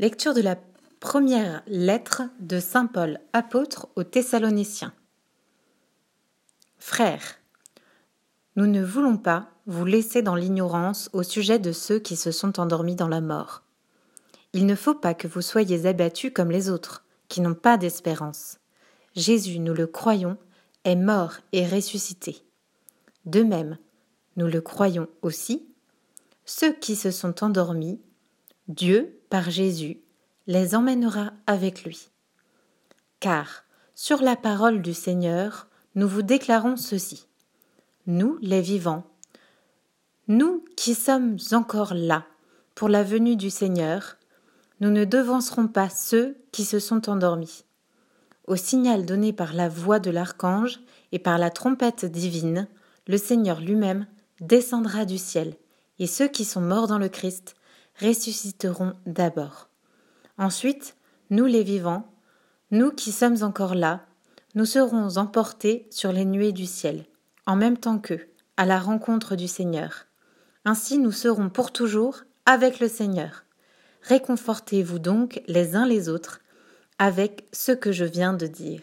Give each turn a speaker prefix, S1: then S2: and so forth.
S1: Lecture de la première lettre de Saint Paul, apôtre aux Thessaloniciens. Frères, nous ne voulons pas vous laisser dans l'ignorance au sujet de ceux qui se sont endormis dans la mort. Il ne faut pas que vous soyez abattus comme les autres, qui n'ont pas d'espérance. Jésus, nous le croyons, est mort et ressuscité. De même, nous le croyons aussi, ceux qui se sont endormis Dieu, par Jésus, les emmènera avec lui. Car, sur la parole du Seigneur, nous vous déclarons ceci. Nous, les vivants, nous qui sommes encore là pour la venue du Seigneur, nous ne devancerons pas ceux qui se sont endormis. Au signal donné par la voix de l'archange et par la trompette divine, le Seigneur lui-même descendra du ciel, et ceux qui sont morts dans le Christ ressusciteront d'abord. Ensuite, nous les vivants, nous qui sommes encore là, nous serons emportés sur les nuées du ciel, en même temps qu'eux, à la rencontre du Seigneur. Ainsi nous serons pour toujours avec le Seigneur. Réconfortez-vous donc les uns les autres avec ce que je viens de dire.